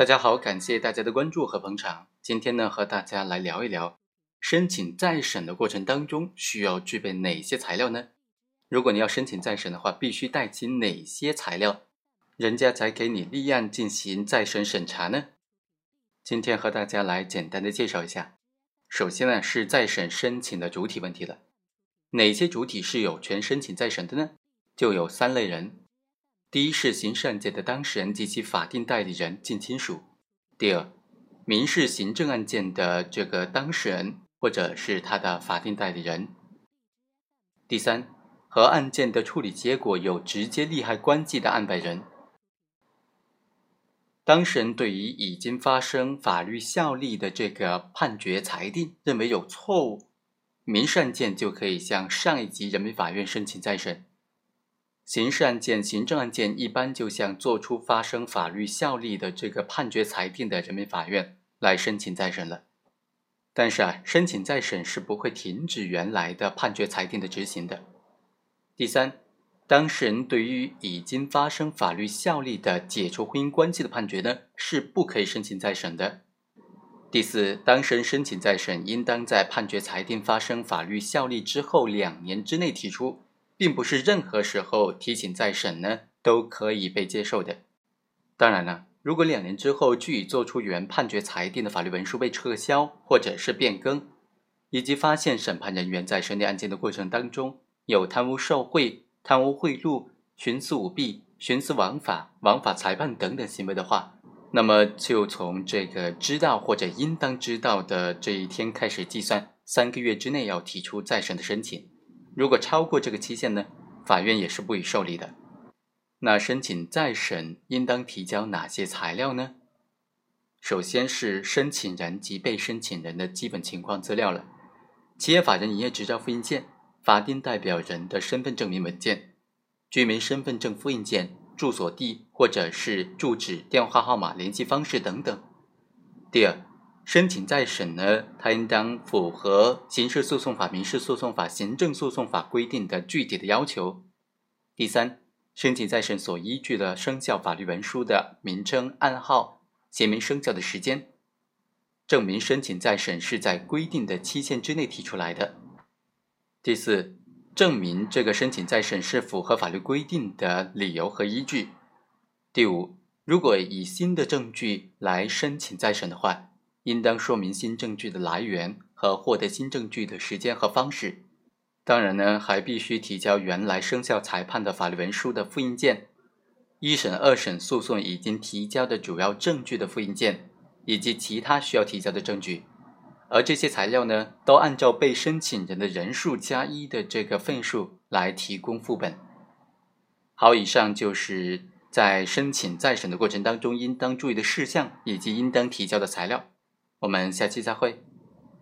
大家好，感谢大家的关注和捧场。今天呢，和大家来聊一聊申请再审的过程当中需要具备哪些材料呢？如果你要申请再审的话，必须带齐哪些材料，人家才给你立案进行再审审查呢？今天和大家来简单的介绍一下。首先呢，是再审申请的主体问题了。哪些主体是有权申请再审的呢？就有三类人。第一是刑事案件的当事人及其法定代理人、近亲属；第二，民事行政案件的这个当事人或者是他的法定代理人；第三，和案件的处理结果有直接利害关系的案外人。当事人对于已经发生法律效力的这个判决裁定认为有错误，民事案件就可以向上一级人民法院申请再审。刑事案件、行政案件一般就向作出发生法律效力的这个判决裁定的人民法院来申请再审了。但是啊，申请再审是不会停止原来的判决裁定的执行的。第三，当事人对于已经发生法律效力的解除婚姻关系的判决呢，是不可以申请再审的。第四，当事人申请再审，应当在判决裁定发生法律效力之后两年之内提出。并不是任何时候提请再审呢都可以被接受的。当然了，如果两年之后据以作出原判决裁定的法律文书被撤销或者是变更，以及发现审判人员在审理案件的过程当中有贪污受贿、贪污贿赂、徇私舞弊、徇私枉法、枉法裁判等等行为的话，那么就从这个知道或者应当知道的这一天开始计算，三个月之内要提出再审的申请。如果超过这个期限呢，法院也是不予受理的。那申请再审应当提交哪些材料呢？首先是申请人及被申请人的基本情况资料了，企业法人营业执照复印件、法定代表人的身份证明文件、居民身份证复印件、住所地或者是住址、电话号码、联系方式等等。第二。申请再审呢，它应当符合刑事诉讼法、民事诉讼法、行政诉讼法规定的具体的要求。第三，申请再审所依据的生效法律文书的名称、案号，写明生效的时间，证明申请再审是在规定的期限之内提出来的。第四，证明这个申请再审是符合法律规定的理由和依据。第五，如果以新的证据来申请再审的话。应当说明新证据的来源和获得新证据的时间和方式。当然呢，还必须提交原来生效裁判的法律文书的复印件、一审、二审诉讼已经提交的主要证据的复印件，以及其他需要提交的证据。而这些材料呢，都按照被申请人的人数加一的这个份数来提供副本。好，以上就是在申请再审的过程当中应当注意的事项以及应当提交的材料。我们下期再会。